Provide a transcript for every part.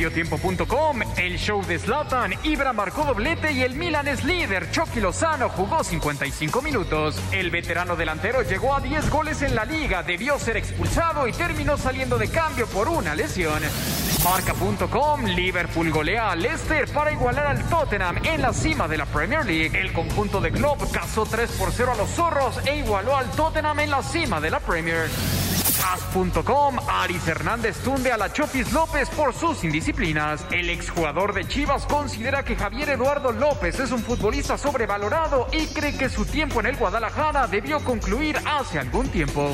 Mediotiempo.com, el show de Zlatan, Ibra marcó doblete y el Milan es líder. Chucky Lozano jugó 55 minutos. El veterano delantero llegó a 10 goles en la liga, debió ser expulsado y terminó saliendo de cambio por una lesión. Marca.com, Liverpool golea a Leicester para igualar al Tottenham en la cima de la Premier League. El conjunto de Klopp cazó 3 por 0 a los zorros e igualó al Tottenham en la cima de la Premier. As.com, Aris Hernández tunde a la Chopis López por sus indisciplinas. El exjugador de Chivas considera que Javier Eduardo López es un futbolista sobrevalorado y cree que su tiempo en el Guadalajara debió concluir hace algún tiempo.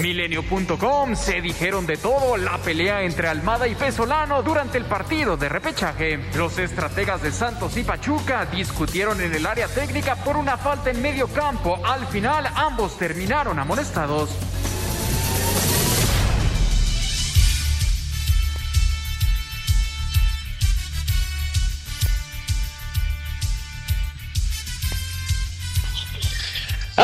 Milenio.com se dijeron de todo la pelea entre Almada y Pesolano durante el partido de repechaje. Los estrategas de Santos y Pachuca discutieron en el área técnica por una falta en medio campo. Al final ambos terminaron amonestados.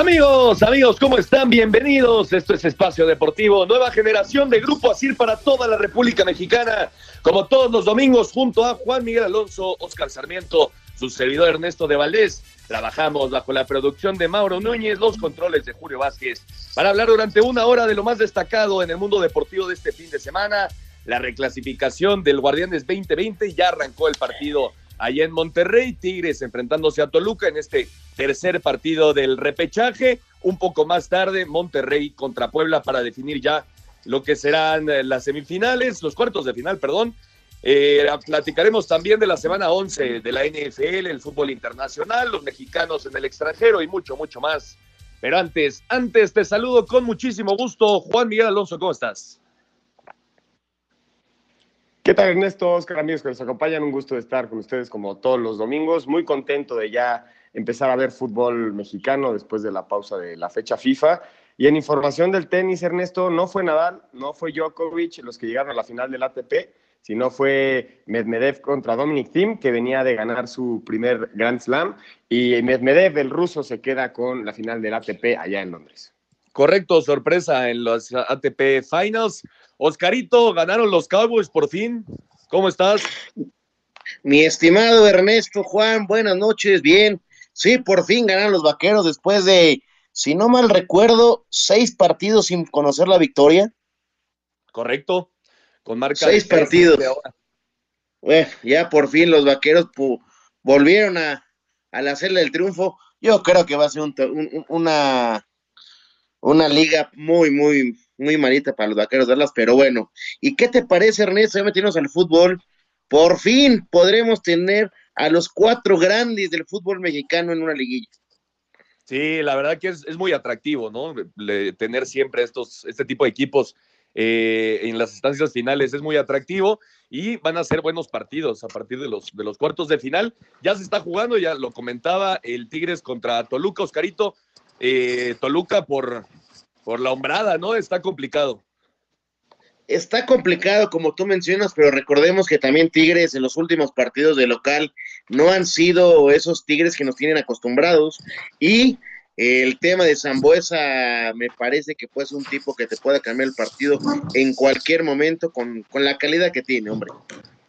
Amigos, amigos, ¿cómo están? Bienvenidos. Esto es Espacio Deportivo, nueva generación de Grupo Asir para toda la República Mexicana. Como todos los domingos, junto a Juan Miguel Alonso, Oscar Sarmiento, su servidor Ernesto de Valdés. Trabajamos bajo la producción de Mauro Núñez, los controles de Julio Vázquez, para hablar durante una hora de lo más destacado en el mundo deportivo de este fin de semana. La reclasificación del Guardianes 2020 ya arrancó el partido allá en Monterrey, Tigres enfrentándose a Toluca en este tercer partido del repechaje. Un poco más tarde, Monterrey contra Puebla para definir ya lo que serán eh, las semifinales, los cuartos de final, perdón. Eh, platicaremos también de la semana 11 de la NFL, el fútbol internacional, los mexicanos en el extranjero y mucho, mucho más. Pero antes, antes te saludo con muchísimo gusto. Juan Miguel Alonso, ¿cómo estás? ¿Qué tal Ernesto, Oscar, amigos que nos acompañan? Un gusto de estar con ustedes como todos los domingos. Muy contento de ya empezar a ver fútbol mexicano después de la pausa de la fecha FIFA. Y en información del tenis, Ernesto, no fue Nadal, no fue Djokovic los que llegaron a la final del ATP, sino fue Medvedev contra Dominic Thiem, que venía de ganar su primer Grand Slam. Y Medvedev, el ruso, se queda con la final del ATP allá en Londres. Correcto, sorpresa en los ATP Finals. Oscarito, ganaron los Cowboys por fin. ¿Cómo estás? Mi estimado Ernesto Juan, buenas noches, bien. Sí, por fin ganaron los vaqueros después de, si no mal recuerdo, seis partidos sin conocer la victoria. Correcto, con marca seis partidos. Bueno, ya por fin los vaqueros volvieron a, al hacerle el triunfo. Yo creo que va a ser una, una liga muy, muy, muy malita para los vaqueros de Dallas, pero bueno. ¿Y qué te parece, Ernesto? Ya metimos al fútbol. Por fin podremos tener a los cuatro grandes del fútbol mexicano en una liguilla. Sí, la verdad que es, muy atractivo, ¿no? tener siempre estos, este tipo de equipos eh, en las estancias finales es muy atractivo y van a ser buenos partidos a partir de los, de los cuartos de final. Ya se está jugando, ya lo comentaba, el Tigres contra Toluca, Oscarito. Eh, Toluca por, por la hombrada, ¿no? Está complicado. Está complicado, como tú mencionas, pero recordemos que también Tigres en los últimos partidos de local no han sido esos Tigres que nos tienen acostumbrados. Y el tema de Zambuesa me parece que puede ser un tipo que te pueda cambiar el partido en cualquier momento con, con la calidad que tiene, hombre.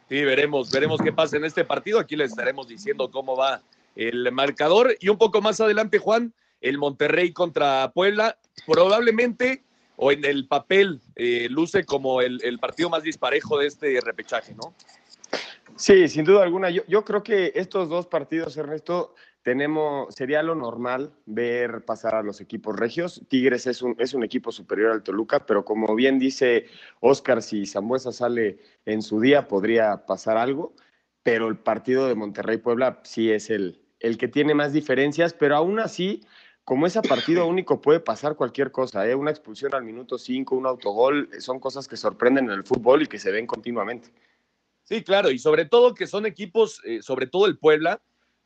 Sí, veremos, veremos qué pasa en este partido. Aquí les estaremos diciendo cómo va el marcador. Y un poco más adelante, Juan, el Monterrey contra Puebla, probablemente o en el papel eh, luce como el, partido más disparejo de este repechaje, ¿no? Sí, sin duda alguna. Yo, creo que estos dos partidos, Ernesto, tenemos, sería lo normal ver pasar a los equipos regios. Tigres es un, es un equipo superior al Toluca, pero como bien dice Oscar, si Zambuesa sale en su día, podría pasar algo. Pero el partido de Monterrey-Puebla sí es el, el que tiene más diferencias, pero aún así como ese partido único puede pasar cualquier cosa, ¿eh? una expulsión al minuto 5, un autogol, son cosas que sorprenden en el fútbol y que se ven continuamente. Sí, claro, y sobre todo que son equipos, eh, sobre todo el Puebla,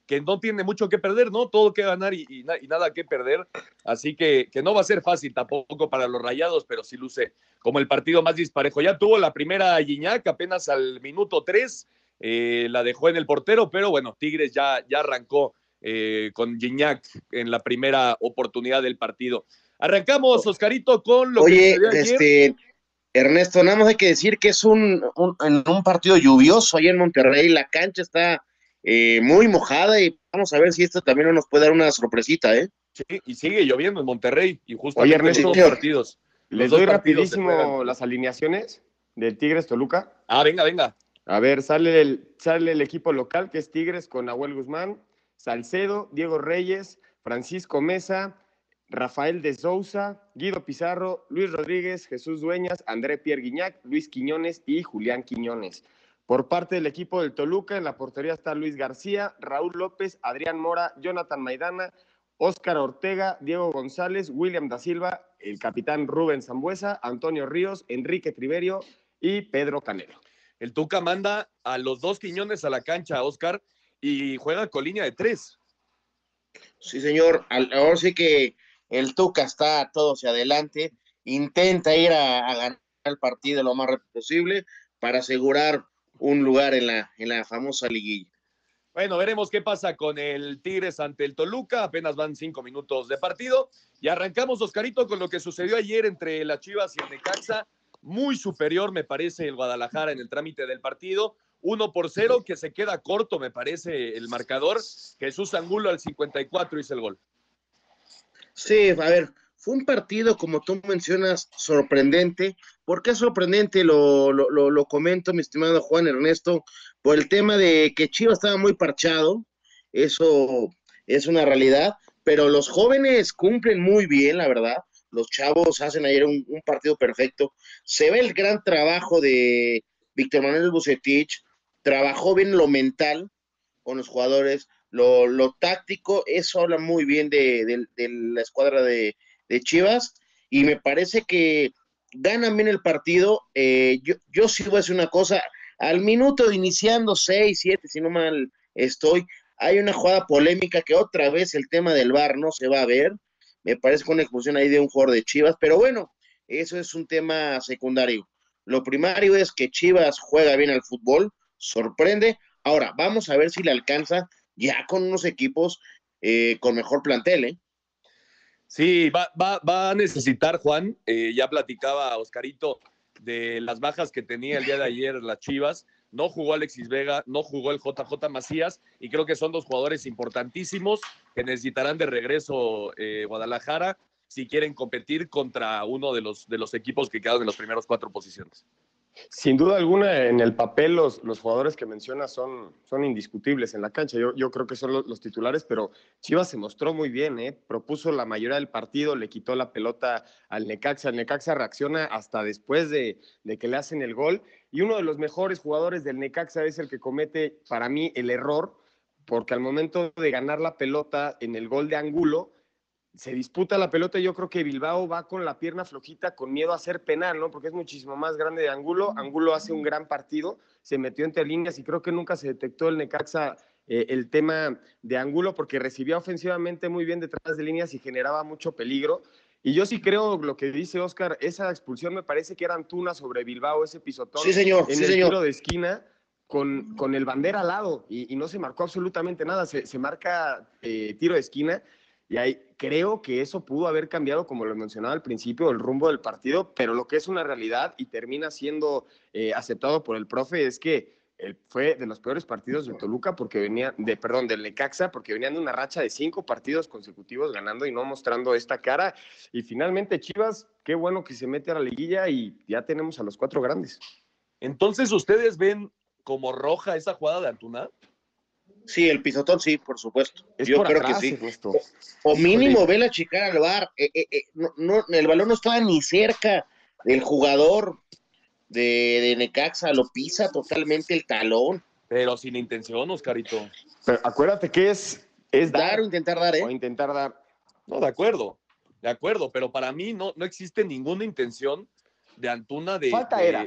que no tiene mucho que perder, ¿no? Todo que ganar y, nada que perder. Así que, que, no va a ser fácil tampoco para los rayados, pero sí luce como el partido más disparejo. Ya tuvo la primera Guiñac apenas al minuto 3, eh, la dejó en el portero, pero bueno, Tigres ya, ya arrancó eh, con Gignac en la primera oportunidad del partido. Arrancamos, Oscarito, con lo que este, Ernesto, nada más hay que decir que es un, en un partido lluvioso ahí en Monterrey, la cancha está eh, muy mojada y vamos a ver si esto también no nos puede dar una sorpresita, ¿eh? Sí, y sigue lloviendo en Monterrey y justamente Oye, Ernesto, partidos. Les doy rapidísimo las alineaciones del Tigres Toluca. Ah, venga, venga. A ver, sale el, sale el equipo local que es Tigres con Nahuel Guzmán, Salcedo, Diego Reyes, Francisco Mesa, Rafael de Souza, Guido Pizarro, Luis Rodríguez, Jesús Dueñas, André Pierre Guiñac, Luis Quiñones y Julián Quiñones. Por parte del equipo del Toluca, en la portería está Luis García, Raúl López, Adrián Mora, Jonathan Maidana, Óscar Ortega, Diego González, William da Silva, el capitán Rubén Zambuesa, Antonio Ríos, Enrique Triverio y Pedro Canelo. El Tuca manda a los dos Quiñones a la cancha, Óscar, y juega con línea de tres. Sí, señor. Ahora sí que el Tuca está todo hacia adelante, intenta ir a, a ganar el partido lo más rápido posible para asegurar un lugar en la, en la famosa liguilla. Bueno, veremos qué pasa con el Tigres ante el Toluca. Apenas van cinco minutos de partido. Y arrancamos, Oscarito, con lo que sucedió ayer entre las Chivas y el Necaxa. Muy superior, me parece, el Guadalajara en el trámite del partido. Uno por cero, que se queda corto, me parece, el marcador. Jesús Angulo al 54 hizo el gol. Sí, a ver, fue un partido, como tú mencionas, sorprendente. ¿Por qué sorprendente? Lo, lo, comento, mi estimado Juan Ernesto, por el tema de que Chivas estaba muy parchado. Eso es una realidad. Pero los jóvenes cumplen muy bien, la verdad. Los chavos hacen ayer un, partido perfecto. Se ve el gran trabajo de Víctor Manuel Bucetich. Trabajó bien lo mental con los jugadores, lo, táctico. Eso habla muy bien de la escuadra de, Chivas y me parece que ganan bien el partido. Eh, yo, yo sí voy a decir una cosa, al minuto iniciando 6, 7, si no mal estoy, hay una jugada polémica que otra vez el tema del VAR no se va a ver. Me parece con una expulsión ahí de un jugador de Chivas, pero bueno, eso es un tema secundario. Lo primario es que Chivas juega bien al fútbol, sorprende. Ahora, vamos a ver si le alcanza ya con unos equipos eh, con mejor plantel, ¿eh? Sí, va, va, va a necesitar, Juan, eh, ya platicaba Oscarito de las bajas que tenía el día de ayer las Chivas. No jugó Alexis Vega, no jugó el JJ Macías y creo que son dos jugadores importantísimos que necesitarán de regreso eh, Guadalajara si quieren competir contra uno de los, de los equipos que quedan en las primeras cuatro posiciones. Sin duda alguna, en el papel los, los jugadores que mencionas son, son indiscutibles en la cancha. Yo, yo creo que son los, titulares, pero Chivas se mostró muy bien, ¿eh? propuso la mayoría del partido, le quitó la pelota al Necaxa. El Necaxa reacciona hasta después de, de que le hacen el gol. Y uno de los mejores jugadores del Necaxa es el que comete, para mí, el error, porque al momento de ganar la pelota en el gol de Angulo, se disputa la pelota y yo creo que Bilbao va con la pierna flojita, con miedo a ser penal, ¿no? Porque es muchísimo más grande de Angulo. Angulo hace un gran partido, se metió entre líneas y creo que nunca se detectó el Necaxa eh, el tema de Angulo porque recibía ofensivamente muy bien detrás de líneas y generaba mucho peligro. Y yo sí creo lo que dice Oscar, esa expulsión me parece que era Antuna sobre Bilbao, ese pisotón sí, señor, en el tiro de esquina. Con, con, el bandera al lado y, no se marcó absolutamente nada, se, se marca eh, tiro de esquina y ahí creo que eso pudo haber cambiado, como lo mencionaba al principio, el rumbo del partido, pero lo que es una realidad y termina siendo eh, aceptado por el profe es que fue de los peores partidos de Toluca porque venía, de, perdón, del Necaxa, porque venían de una racha de cinco partidos consecutivos ganando y no mostrando esta cara. Y finalmente Chivas, qué bueno que se mete a la liguilla y ya tenemos a los cuatro grandes. Entonces, ¿ustedes ven como roja esa jugada de Antuna? Sí, el pisotón sí, por supuesto. Yo creo que sí. O, mínimo ve la chica al bar. Eh, eh, eh, no, el balón no estaba ni cerca del jugador de, Necaxa, lo pisa totalmente el talón. Pero sin intención, Oscarito. Pero acuérdate que es, es dar, o intentar dar, ¿eh? O intentar dar. No, de acuerdo, de acuerdo, pero para mí no, no existe ninguna intención de Antuna de,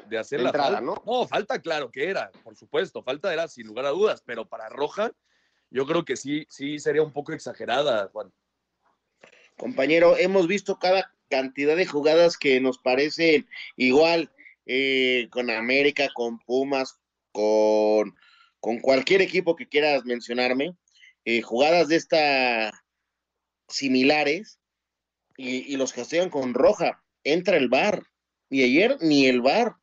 de, hacer la entrada, ¿no? No, falta claro que era, por supuesto, falta era sin lugar a dudas, pero para Roja yo creo que sí, sí sería un poco exagerada, Juan. Compañero, hemos visto cada cantidad de jugadas que nos parecen igual eh, con América, con Pumas, con, con cualquier equipo que quieras mencionarme, eh, jugadas de esta similares y, y los castigan con roja. Entra el bar. Y ayer ni el bar.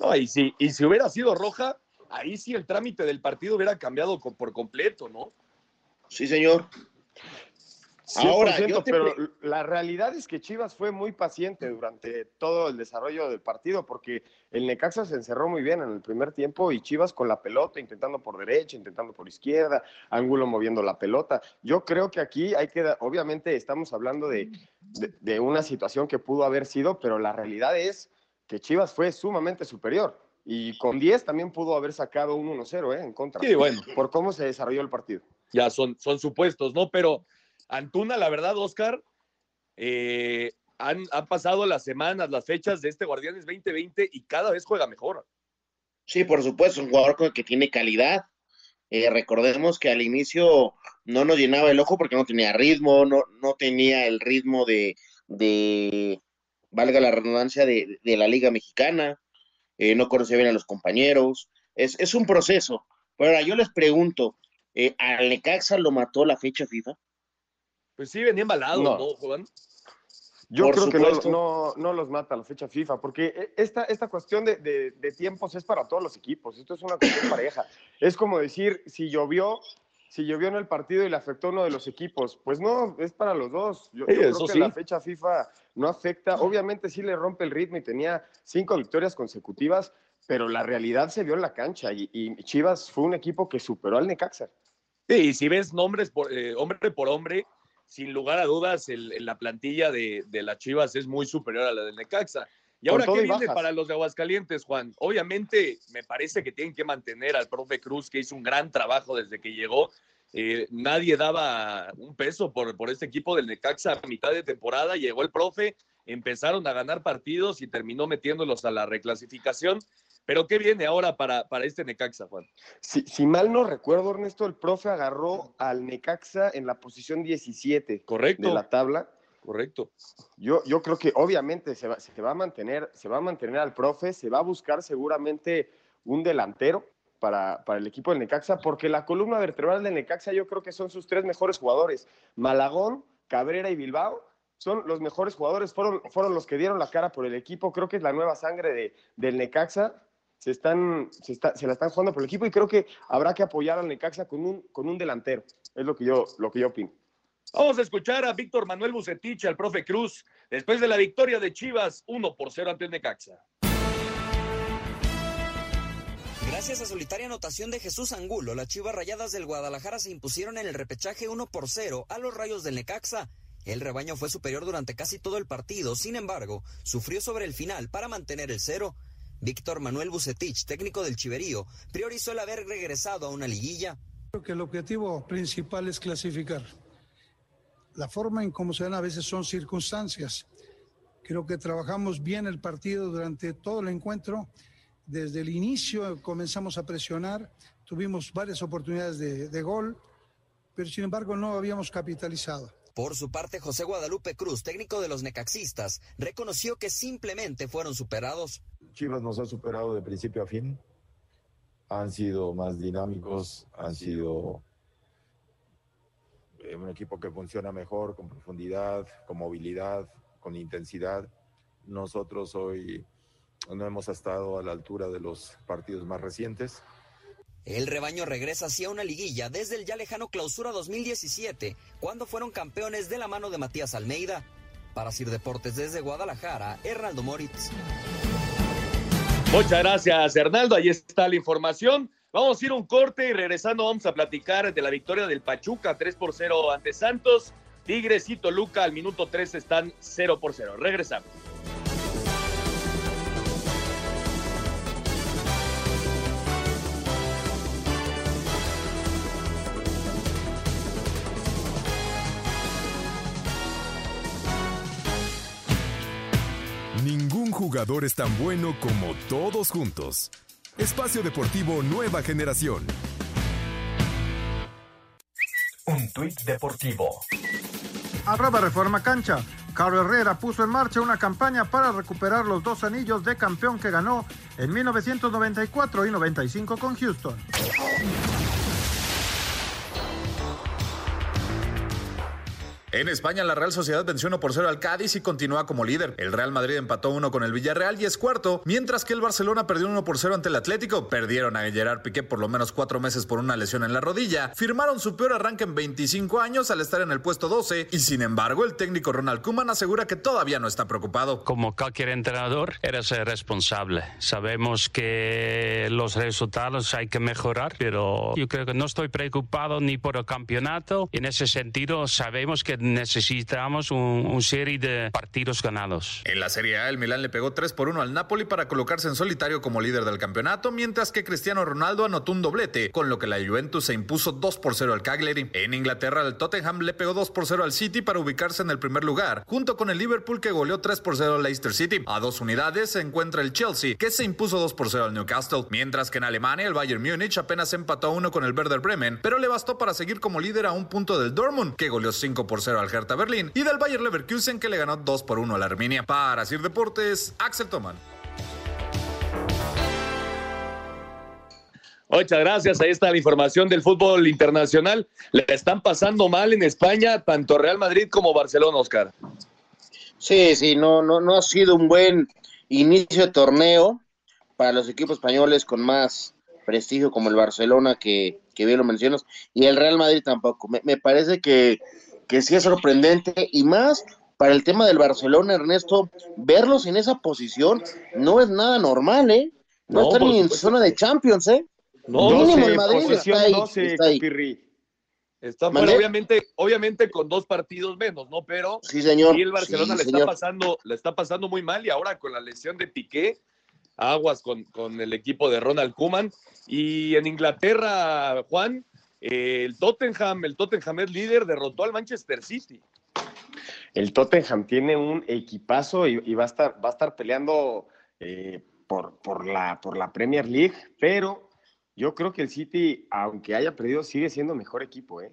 No, y si, y si hubiera sido roja, ahí sí el trámite del partido hubiera cambiado por completo, ¿no? Sí, señor. Ahora, yo pero la realidad es que Chivas fue muy paciente durante todo el desarrollo del partido, porque el Necaxa se encerró muy bien en el primer tiempo y Chivas con la pelota, intentando por derecha, intentando por izquierda, Ángulo moviendo la pelota. Yo creo que aquí hay que, obviamente estamos hablando de, de una situación que pudo haber sido, pero la realidad es que Chivas fue sumamente superior. Y con 10 también pudo haber sacado un 1-0 ¿eh? en contra. Sí, bueno. Por cómo se desarrolló el partido. Ya son, son supuestos, ¿no? Pero Antuna, la verdad, Oscar, eh, han, pasado las semanas, las fechas de este Guardianes 2020 y cada vez juega mejor. Sí, por supuesto, un jugador que tiene calidad. Eh, recordemos que al inicio no nos llenaba el ojo porque no tenía ritmo, no, no tenía el ritmo de, de valga la redundancia, de, de la Liga Mexicana. Eh, no conocía bien a los compañeros. Es, es un proceso. Pero ahora yo les pregunto, eh, ¿al Necaxa lo mató la fecha FIFA? Pues sí, venía embalado, ¿no, Juan? Yo creo que no, no, los mata la fecha FIFA, porque e, esta, esta cuestión de, de, tiempos es para todos los equipos, esto es una cuestión pareja. Es como decir, si llovió, si llovió en el partido y le afectó a uno de los equipos, pues no, es para los dos. Yo, creo que la fecha FIFA no afecta, obviamente sí le rompe el ritmo y tenía cinco victorias consecutivas, pero la realidad se vio en la cancha y, Chivas fue un equipo que superó al Necaxa. Sí, y si ves nombres por, eh, hombre por hombre, sin lugar a dudas, el, la plantilla de, de las Chivas es muy superior a la del Necaxa. Y ahora, ¿qué viene para los de Aguascalientes, Juan? Obviamente, me parece que tienen que mantener al profe Cruz, que hizo un gran trabajo desde que llegó. Eh, nadie daba un peso por, por este equipo del Necaxa a mitad de temporada. Llegó el profe, empezaron a ganar partidos y terminó metiéndolos a la reclasificación. Pero ¿qué viene ahora para, para este Necaxa, Juan? Si, si, mal no recuerdo, Ernesto, el profe agarró al Necaxa en la posición 17 Correcto. de la tabla correcto. Yo, yo creo que obviamente se va, se va, a mantener, se va a mantener al profe, se va a buscar seguramente un delantero para, para, el equipo del Necaxa, porque la columna vertebral del Necaxa yo creo que son sus tres mejores jugadores. Malagón, Cabrera y Bilbao son los mejores jugadores, fueron, fueron los que dieron la cara por el equipo, creo que es la nueva sangre de, del Necaxa. Se, están, se, está, se la están jugando por el equipo y creo que habrá que apoyar al Necaxa con un, con un delantero. Es lo que yo, lo que yo opino. Vamos a escuchar a Víctor Manuel Bucetich, al profe Cruz, después de la victoria de Chivas 1 por 0 ante Necaxa. Gracias a solitaria anotación de Jesús Angulo, las Chivas Rayadas del Guadalajara se impusieron en el repechaje 1 por 0 a los Rayos del Necaxa. El rebaño fue superior durante casi todo el partido, sin embargo, sufrió sobre el final para mantener el cero. Víctor Manuel Bucetich, técnico del Chiverío, priorizó el haber regresado a una liguilla. Creo que el objetivo principal es clasificar la forma en cómo se dan a veces son circunstancias. Creo que trabajamos bien el partido durante todo el encuentro. Desde el inicio comenzamos a presionar, tuvimos varias oportunidades de, gol, pero sin embargo no habíamos capitalizado. Por su parte, José Guadalupe Cruz, técnico de los necaxistas, reconoció que simplemente fueron superados. Chivas nos ha superado de principio a fin. Han sido más dinámicos, han sido eh, un equipo que funciona mejor, con profundidad, con movilidad, con intensidad. Nosotros hoy no hemos estado a la altura de los partidos más recientes. El rebaño regresa hacia una liguilla desde el ya lejano clausura 2017, cuando fueron campeones de la mano de Matías Almeida. Para Sir Deportes desde Guadalajara, Hernaldo Moritz. Muchas gracias, Hernaldo. Ahí está la información. Vamos a ir un corte y regresando vamos a platicar de la victoria del Pachuca 3 por 0 ante Santos. Tigres y Toluca al minuto 3 están 0 por 0. Regresamos. Ningún jugador es tan bueno como todos juntos. Espacio Deportivo Nueva Generación. Un tuit deportivo. Arroba Reforma Cancha. Carlos Herrera puso en marcha una campaña para recuperar los dos anillos de campeón que ganó en 1994 y 95 con Houston. En España, la Real Sociedad venció 1 por 0 al Cádiz y continúa como líder. El Real Madrid empató 1 con el Villarreal y es cuarto, mientras que el Barcelona perdió 1 por 0 ante el Atlético. Perdieron a Gerard Piqué por lo menos cuatro meses por una lesión en la rodilla. Firmaron su peor arranque en 25 años al estar en el puesto 12 y sin embargo el técnico Ronald Koeman asegura que todavía no está preocupado. Como cualquier entrenador, eres responsable. Sabemos que los resultados hay que mejorar, pero yo creo que no estoy preocupado ni por el campeonato. En ese sentido, sabemos que necesitamos un, serie de partidos ganados. En la Serie A, el Milán le pegó 3 por 1 al Napoli para colocarse en solitario como líder del campeonato, mientras que Cristiano Ronaldo anotó un doblete, con lo que la Juventus se impuso 2 por 0 al Cagliari. En Inglaterra, el Tottenham le pegó 2 por 0 al City para ubicarse en el primer lugar, junto con el Liverpool que goleó 3 por 0 al Leicester City. A dos unidades se encuentra el Chelsea, que se impuso 2 por 0 al Newcastle, mientras que en Alemania el Bayern Múnich apenas empató a 1 con el Werder Bremen, pero le bastó para seguir como líder a un punto del Dortmund, que goleó 5 por 0 al Hertha Berlín, y del Bayer Leverkusen que le ganó 2 por 1 a la Arminia. Para Sir Deportes, Axel Toman. Muchas gracias. Ahí está la información del fútbol internacional. Le están pasando mal en España tanto Real Madrid como Barcelona, Oscar. Sí, sí, no, no, no ha sido un buen inicio de torneo para los equipos españoles con más prestigio como el Barcelona, que, que bien lo mencionas, y el Real Madrid tampoco. Me, me parece que que sí es sorprendente y más para el tema del Barcelona, Ernesto, verlos en esa posición no es nada normal, ¿eh? No, están ni en zona de Champions, ¿eh? No, mínimo el Madrid está ahí. está ahí. Está obviamente, obviamente con dos partidos menos, ¿no? Pero sí, señor. Y el Barcelona le está pasando, le está pasando muy mal y ahora con la lesión de Piqué, aguas con, con el equipo de Ronald Kuman. Y en Inglaterra, Juan, el Tottenham, el Tottenham es líder, derrotó al Manchester City. El Tottenham tiene un equipazo y, va, a estar, va a estar peleando eh, por, por, la, por la Premier League, pero yo creo que el City, aunque haya perdido, sigue siendo mejor equipo. ¿eh?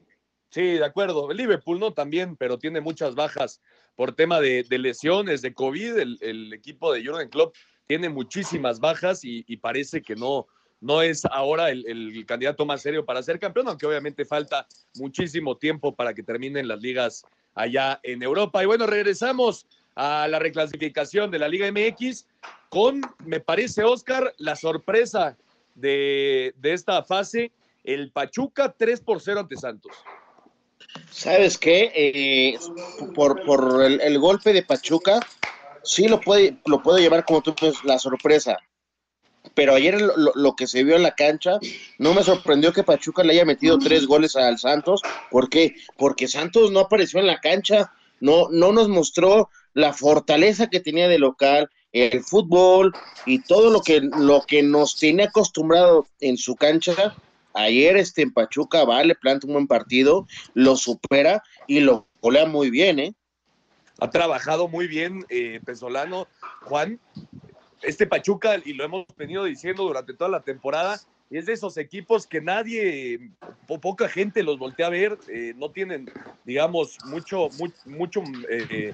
Sí, de acuerdo. El Liverpool no también, pero tiene muchas bajas por tema de, lesiones, de COVID. El, equipo de Jurgen Klopp tiene muchísimas bajas y parece que no, no es ahora el, candidato más serio para ser campeón, aunque obviamente falta muchísimo tiempo para que terminen las ligas allá en Europa. Y bueno, regresamos a la reclasificación de la Liga MX con, me parece, Oscar, la sorpresa de, esta fase, el Pachuca 3 por 0 ante Santos. ¿Sabes qué? Eh, por, por el, golpe de Pachuca, sí lo puede, lo puede llevar como tú ves la sorpresa pero ayer lo, que se vio en la cancha, no me sorprendió que Pachuca le haya metido tres goles al Santos. ¿Por qué? Porque Santos no apareció en la cancha, no, no nos mostró la fortaleza que tenía de local, el fútbol y todo lo que, lo que nos tiene acostumbrado en su cancha. Ayer este en Pachuca vale, planta un buen partido, lo supera y lo golea muy bien, ¿eh? Ha trabajado muy bien eh, Pesolano, Juan, este Pachuca, y lo hemos venido diciendo durante toda la temporada, es de esos equipos que nadie, poca gente los voltea a ver, eh, no tienen, digamos, mucho, mucho eh,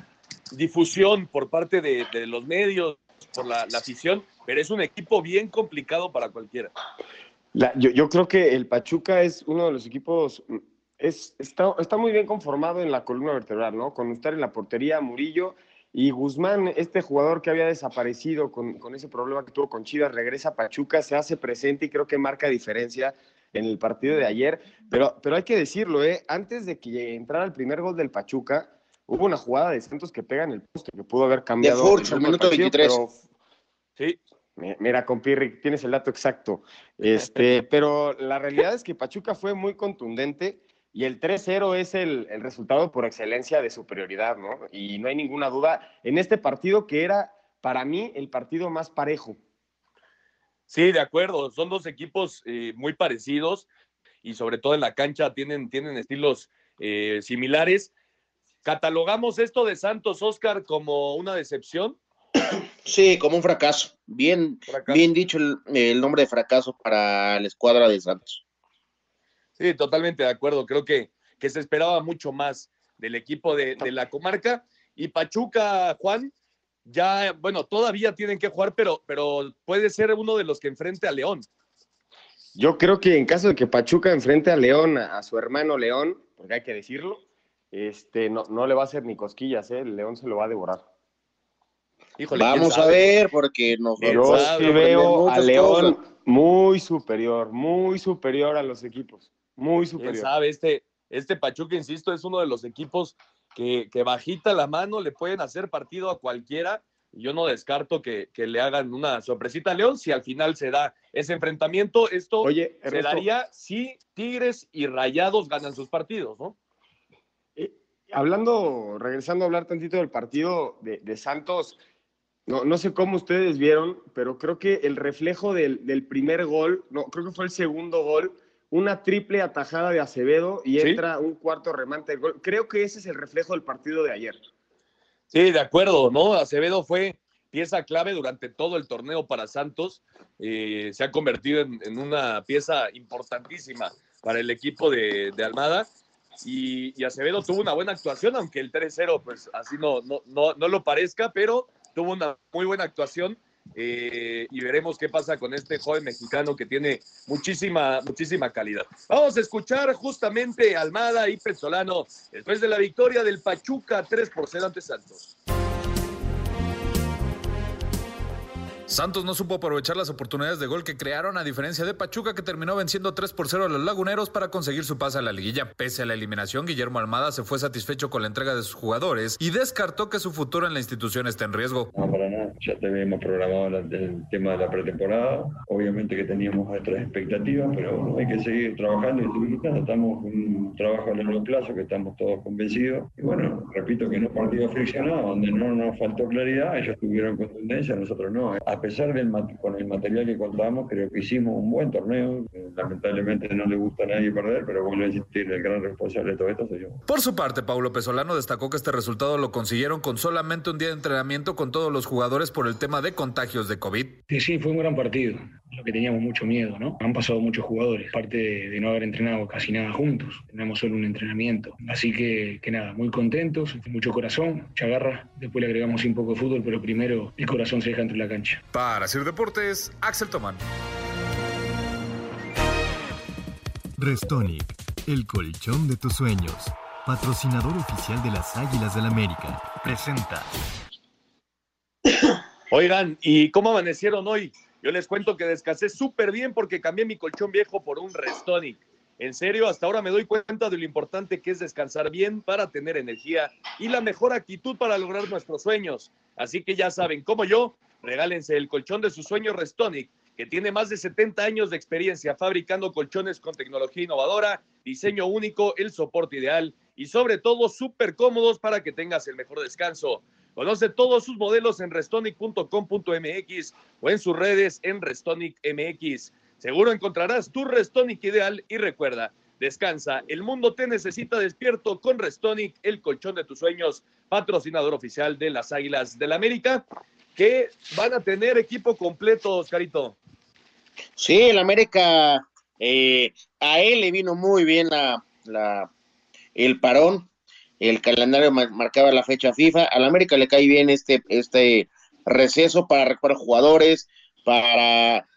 difusión por parte de, los medios, por la, afición, pero es un equipo bien complicado para cualquiera. yo, yo, creo que el Pachuca es uno de los equipos, es, está, está muy bien conformado en la columna vertebral, ¿no? Con estar en la portería, Murillo y Guzmán, este jugador que había desaparecido con, ese problema que tuvo con Chivas, regresa a Pachuca, se hace presente y creo que marca diferencia en el partido de ayer. Pero, pero hay que decirlo, ¿eh? antes de que entrara el primer gol del Pachuca, hubo una jugada de Santos que pega en el poste, que pudo haber cambiado. De Furch, el minuto 23. sí. Mira, compirri, tienes el dato exacto. Este, pero la realidad es que Pachuca fue muy contundente y el 3-0 es el, resultado por excelencia de superioridad, ¿no? Y no hay ninguna duda en este partido que era para mí el partido más parejo. Sí, de acuerdo. Son dos equipos eh, muy parecidos y sobre todo en la cancha tienen, tienen estilos eh, similares. ¿Catalogamos esto de Santos Oscar como una decepción? Sí, como un fracaso. Bien, bien dicho el, el nombre de fracaso para la escuadra de Santos. Sí, totalmente de acuerdo. Creo que, que se esperaba mucho más del equipo de, de la comarca. Y Pachuca, Juan, ya, bueno, todavía tienen que jugar, pero, pero puede ser uno de los que enfrente a León. Yo creo que en caso de que Pachuca enfrente a León, a su hermano León, porque hay que decirlo, este, no, no le va a hacer ni cosquillas, ¿eh? el León se lo va a devorar. Híjole, Vamos a ver, porque nos Yo sí veo a León muy superior, muy superior a los equipos, muy superior. ¿Quién sabe? Este, este Pachuca, insisto, es uno de los equipos que, que bajita la mano le pueden hacer partido a cualquiera. Yo no descarto que, que le hagan una sorpresita a León si al final se da ese enfrentamiento. Esto Oye, se daría si Tigres y Rayados ganan sus partidos, ¿no? hablando, regresando a hablar tantito del partido de, de Santos, no, no sé cómo ustedes vieron, pero creo que el reflejo del, del primer gol, no, creo que fue el segundo gol, una triple atajada de Acevedo y Sí. entra un cuarto remate del gol. Creo que ese es el reflejo del partido de ayer. Sí, de acuerdo, ¿no? Acevedo fue pieza clave durante todo el torneo para Santos. Eh, se ha convertido en, en una pieza importantísima para el equipo de, de Almada. Y, y Acevedo tuvo una buena actuación, aunque el 3-0, pues así no, no, no, no lo parezca, pero tuvo una muy buena actuación. Eh, y veremos qué pasa con este joven mexicano que tiene muchísima, muchísima calidad. Vamos a escuchar justamente Almada y Pezzolano después de la victoria del Pachuca 3 por 0 ante Santos. Santos no supo aprovechar las oportunidades de gol que crearon, a diferencia de Pachuca, que terminó venciendo 3 por 0 a los laguneros para conseguir su pase a la liguilla. Pese a la eliminación, Guillermo Almada se fue satisfecho con la entrega de sus jugadores y descartó que su futuro en la institución esté en riesgo. No, para nada. Ya teníamos programado la- el tema de la pretemporada. Obviamente que teníamos otras expectativas, pero bueno, hay que seguir trabajando y. Estamos un trabajo a largo plazo que estamos todos convencidos. Y bueno, repito que no partido friccionado, donde no nos faltó claridad, ellos tuvieron contundencia, nosotros no. A pesar del con el material que contamos, creo que hicimos un buen torneo. Lamentablemente no le gusta a nadie perder, pero vuelvo a insistir, el gran responsable de todo esto soy yo. Por su parte, Paulo Pesolano destacó que este resultado lo consiguieron con solamente un día de entrenamiento con todos los jugadores por el tema de contagios de COVID. Sí, sí, fue un gran partido. Lo que teníamos mucho miedo, ¿no? Han pasado muchos jugadores, aparte de, de no haber entrenado casi nada juntos. Tenemos solo un entrenamiento. Así que, que nada, muy contentos, mucho corazón, mucha garra. Después le agregamos un poco de fútbol, pero primero el corazón se deja entre la cancha. Para Sir Deportes, Axel Tomán. Restonic, el colchón de tus sueños. Patrocinador oficial de las Águilas del América. Presenta. Oigan, ¿y cómo amanecieron hoy? Yo les cuento que descansé súper bien porque cambié mi colchón viejo por un Restonic. En serio, hasta ahora me doy cuenta de lo importante que es descansar bien para tener energía y la mejor actitud para lograr nuestros sueños. Así que ya saben, como yo, regálense el colchón de sus sueños Restonic, que tiene más de 70 años de experiencia fabricando colchones con tecnología innovadora, diseño único, el soporte ideal y sobre todo súper cómodos para que tengas el mejor descanso. Conoce todos sus modelos en restonic.com.mx o en sus redes en Restonic MX. Seguro encontrarás tu Restonic ideal y recuerda, descansa, el mundo te necesita despierto con Restonic, el colchón de tus sueños, patrocinador oficial de las Águilas del América, que van a tener equipo completo, Oscarito. Sí, el América, eh, a él le vino muy bien la, el parón, el calendario mar- marcaba la fecha FIFA, al América le cae bien este, este receso para recuperar jugadores, para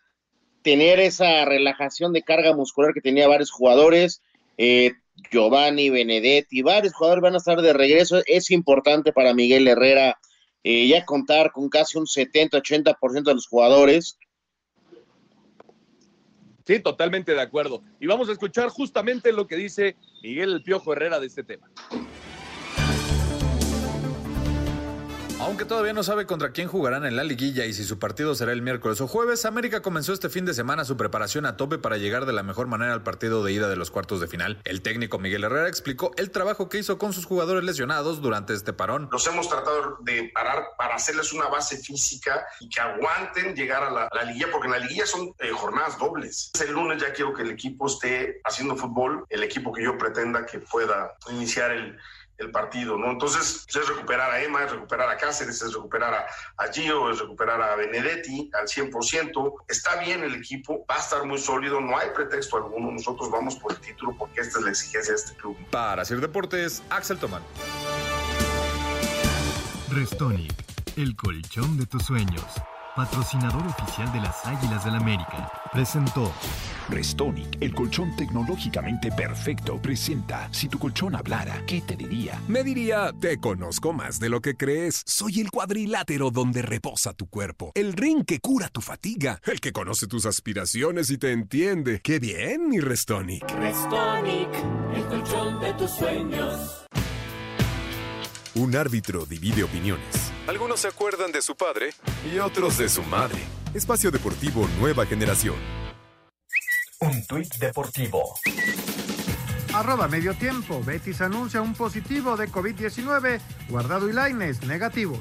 tener esa relajación de carga muscular que tenía varios jugadores, eh, Giovanni, Benedetti, varios jugadores van a estar de regreso, es importante para Miguel Herrera eh, ya contar con casi un 70-80% de los jugadores, Sí, totalmente de acuerdo. Y vamos a escuchar justamente lo que dice Miguel El Piojo Herrera de este tema. Aunque todavía no sabe contra quién jugarán en la liguilla y si su partido será el miércoles o jueves, América comenzó este fin de semana su preparación a tope para llegar de la mejor manera al partido de ida de los cuartos de final. El técnico Miguel Herrera explicó el trabajo que hizo con sus jugadores lesionados durante este parón. Los hemos tratado de parar para hacerles una base física y que aguanten llegar a la, liguilla, porque en la liguilla son eh, jornadas dobles. El lunes ya quiero que el equipo esté haciendo fútbol, el equipo que yo pretenda que pueda iniciar el, el partido, ¿no? Entonces, es recuperar a Emma, es recuperar a Cáceres, es recuperar a, a Gio, es recuperar a Benedetti al 100%. Está bien el equipo, va a estar muy sólido, no hay pretexto alguno. Nosotros vamos por el título porque esta es la exigencia de este club. Para hacer deportes, Axel Tomán. Restonic, el colchón de tus sueños patrocinador oficial de las Águilas del América, presentó Restonic, el colchón tecnológicamente perfecto, presenta Si tu colchón hablara, ¿qué te diría? Me diría, te conozco más de lo que crees. Soy el cuadrilátero donde reposa tu cuerpo, el ring que cura tu fatiga, el que conoce tus aspiraciones y te entiende. ¡Qué bien, mi Restonic! Restonic, el colchón de tus sueños. Un árbitro divide opiniones. Algunos se acuerdan de su padre y otros de su madre. Espacio Deportivo Nueva Generación. Un tuit deportivo. Arroba medio tiempo. Betis anuncia un positivo de COVID-19. Guardado y Laines negativo.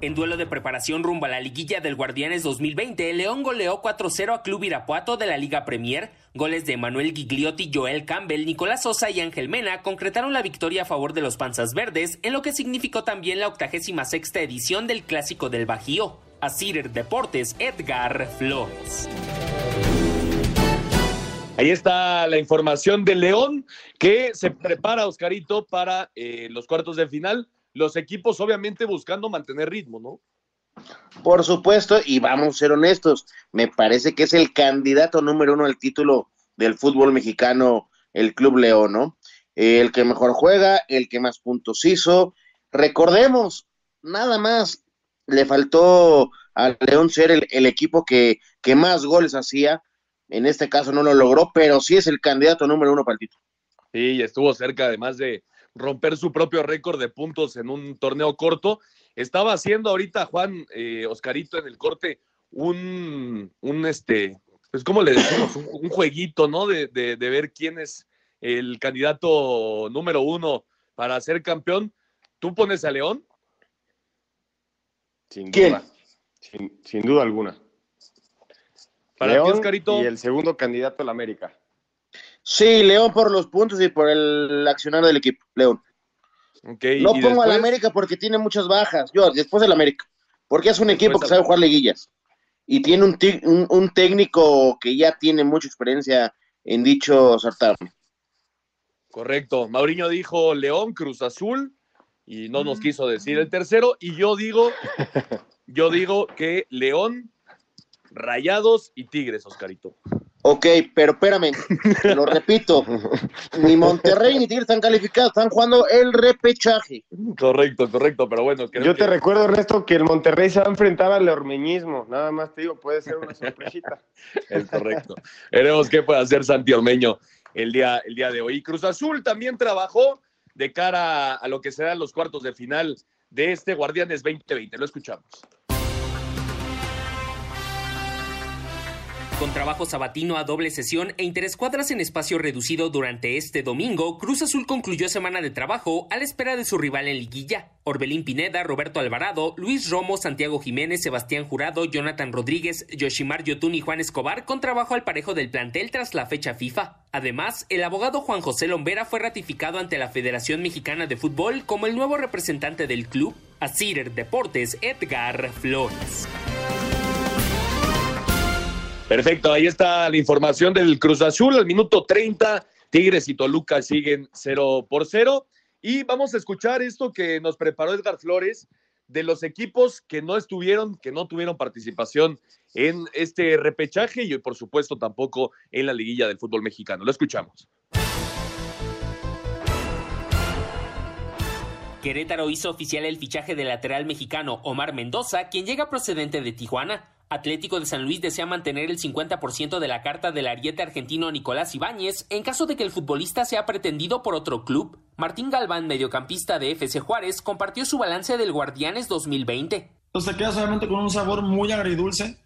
En duelo de preparación rumbo a la liguilla del Guardianes 2020, León goleó 4-0 a Club Irapuato de la Liga Premier. Goles de Manuel Gigliotti, Joel Campbell, Nicolás Sosa y Ángel Mena concretaron la victoria a favor de los Panzas Verdes, en lo que significó también la 86 edición del Clásico del Bajío. A Cider Deportes, Edgar Flores. Ahí está la información de León que se prepara, Oscarito, para eh, los cuartos de final los equipos obviamente buscando mantener ritmo, ¿no? Por supuesto, y vamos a ser honestos, me parece que es el candidato número uno al título del fútbol mexicano, el Club León, ¿no? El que mejor juega, el que más puntos hizo. Recordemos, nada más le faltó a León ser el, el equipo que, que más goles hacía. En este caso no lo logró, pero sí es el candidato número uno para el título. Sí, estuvo cerca además de, romper su propio récord de puntos en un torneo corto. Estaba haciendo ahorita Juan eh, Oscarito en el corte un, un este, pues como le decimos, un, jueguito, ¿no? De, de, ver quién es el candidato número uno para ser campeón. ¿Tú pones a León? Sin duda. Sin, duda alguna. Para León Oscarito. Y el segundo candidato a la América. Sí, León por los puntos y por el accionar del equipo, León. No pongo al América porque tiene muchas bajas. Yo, después del América. Porque es un equipo que sabe jugar liguillas. Y tiene un, un, técnico que ya tiene mucha experiencia en dicho certamen. Correcto. Mauriño dijo León, Cruz Azul, y no nos quiso decir el tercero. Y yo digo, yo digo que León, Rayados y Tigres, Oscarito. Ok, pero espérame, lo repito, ni Monterrey ni Tigres están calificados, están jugando el repechaje. Correcto, correcto, pero bueno. Yo te recuerdo, Ernesto, que el Monterrey se va a enfrentar al ormeñismo, nada más te digo, puede ser una sorpresita. es correcto. Veremos qué puede hacer Santi Ormeño el día, el día de hoy. Cruz Azul también trabajó de cara a lo que serán los cuartos de final de este Guardianes 2020, lo escuchamos. Con trabajo sabatino a doble sesión e interescuadras en espacio reducido durante este domingo, Cruz Azul concluyó semana de trabajo a la espera de su rival en liguilla. Orbelín Pineda, Roberto Alvarado, Luis Romo, Santiago Jiménez, Sebastián Jurado, Jonathan Rodríguez, Yoshimar Yotun y Juan Escobar con trabajo al parejo del plantel tras la fecha FIFA. Además, el abogado Juan José Lombera fue ratificado ante la Federación Mexicana de Fútbol como el nuevo representante del club. A Deportes, Edgar Flores. Perfecto, ahí está la información del Cruz Azul al minuto 30. Tigres y Toluca siguen 0 por 0. Y vamos a escuchar esto que nos preparó Edgar Flores de los equipos que no estuvieron, que no tuvieron participación en este repechaje y por supuesto tampoco en la liguilla del fútbol mexicano. Lo escuchamos. Querétaro hizo oficial el fichaje del lateral mexicano Omar Mendoza, quien llega procedente de Tijuana. Atlético de San Luis desea mantener el 50% de la carta del ariete argentino Nicolás Ibáñez en caso de que el futbolista sea pretendido por otro club. Martín Galván, mediocampista de FC Juárez, compartió su balance del Guardianes 2020. Entonces te quedas obviamente con un sabor muy agridulce,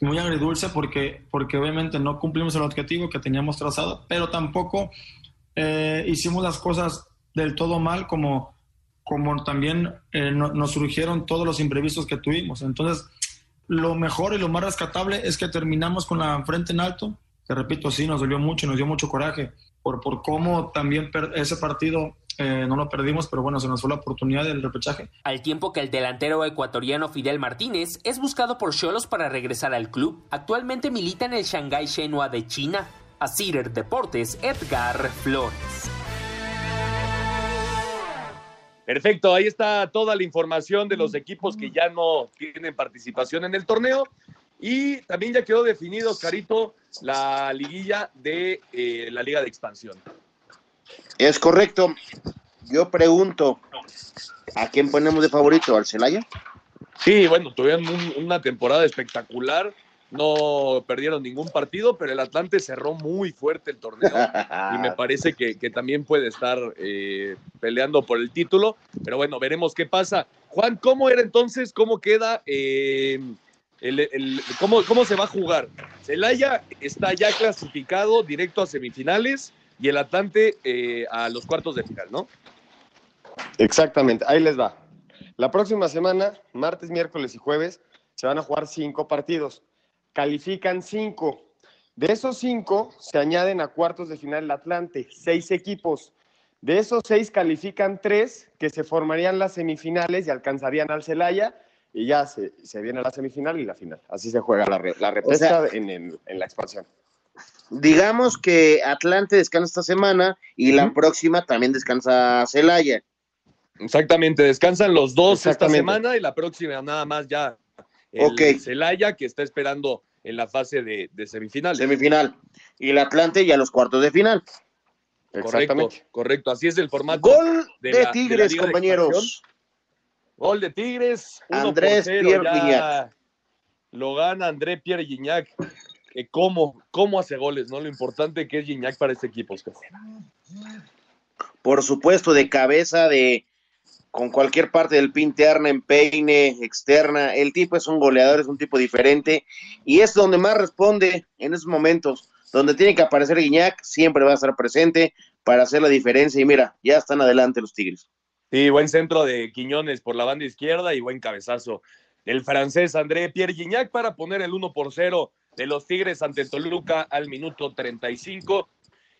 muy agridulce porque, porque obviamente no cumplimos el objetivo que teníamos trazado, pero tampoco eh, hicimos las cosas del todo mal como, como también eh, nos surgieron todos los imprevistos que tuvimos. Entonces lo mejor y lo más rescatable es que terminamos con la frente en alto, que repito, sí, nos dolió mucho, nos dio mucho coraje por, por cómo también ese partido eh, no lo perdimos, pero bueno, se nos fue la oportunidad del repechaje. Al tiempo que el delantero ecuatoriano Fidel Martínez es buscado por Cholos para regresar al club, actualmente milita en el Shanghai Shenhua de China. A Cider Deportes, Edgar Flores. Perfecto, ahí está toda la información de los equipos que ya no tienen participación en el torneo. Y también ya quedó definido, Carito, la liguilla de eh, la Liga de Expansión. Es correcto. Yo pregunto, ¿a quién ponemos de favorito? ¿Al Celaya? Sí, bueno, tuvieron una temporada espectacular. No perdieron ningún partido, pero el Atlante cerró muy fuerte el torneo y me parece que, también puede estar eh, peleando por el título. Pero bueno, veremos qué pasa. Juan, ¿cómo era entonces? ¿Cómo queda? Eh, el, ¿cómo, ¿Cómo se va a jugar? Celaya está ya clasificado directo a semifinales y el Atlante eh, a los cuartos de final, ¿no? Exactamente, ahí les va. La próxima semana, martes, miércoles y jueves, se van a jugar cinco partidos. Califican cinco. De esos cinco se añaden a cuartos de final el Atlante, seis equipos. De esos seis califican tres que se formarían las semifinales y alcanzarían al Celaya y ya se, viene la semifinal y la final. Así se juega la, la repesca en, en la expansión digamos que Atlante descansa esta semana y la próxima también descansa Celaya. Exactamente, descansan los dos esta semana y la próxima nada más ya el Celaya que está esperando en la fase de, semifinal. Semifinal. Y el Atlante ya los cuartos de final. Correcto, correcto. Así es el formato. Gol de, Tigres, compañeros. Gol de Tigres. Andrés Pierre Lo gana André Pierre Guignac cómo, cómo hace goles, ¿no? Lo importante que es Gignac para este equipo, Por supuesto, de cabeza, de con cualquier parte del pin interna, en peine, externa. El tipo es un goleador, es un tipo diferente y es donde más responde en esos momentos. Donde tiene que aparecer Guiñac, siempre va a estar presente para hacer la diferencia. Y mira, ya están adelante los Tigres. Sí, buen centro de Quiñones por la banda izquierda y buen cabezazo del francés André Pierre Guignac para poner el 1 por 0 de los Tigres ante Toluca al minuto 35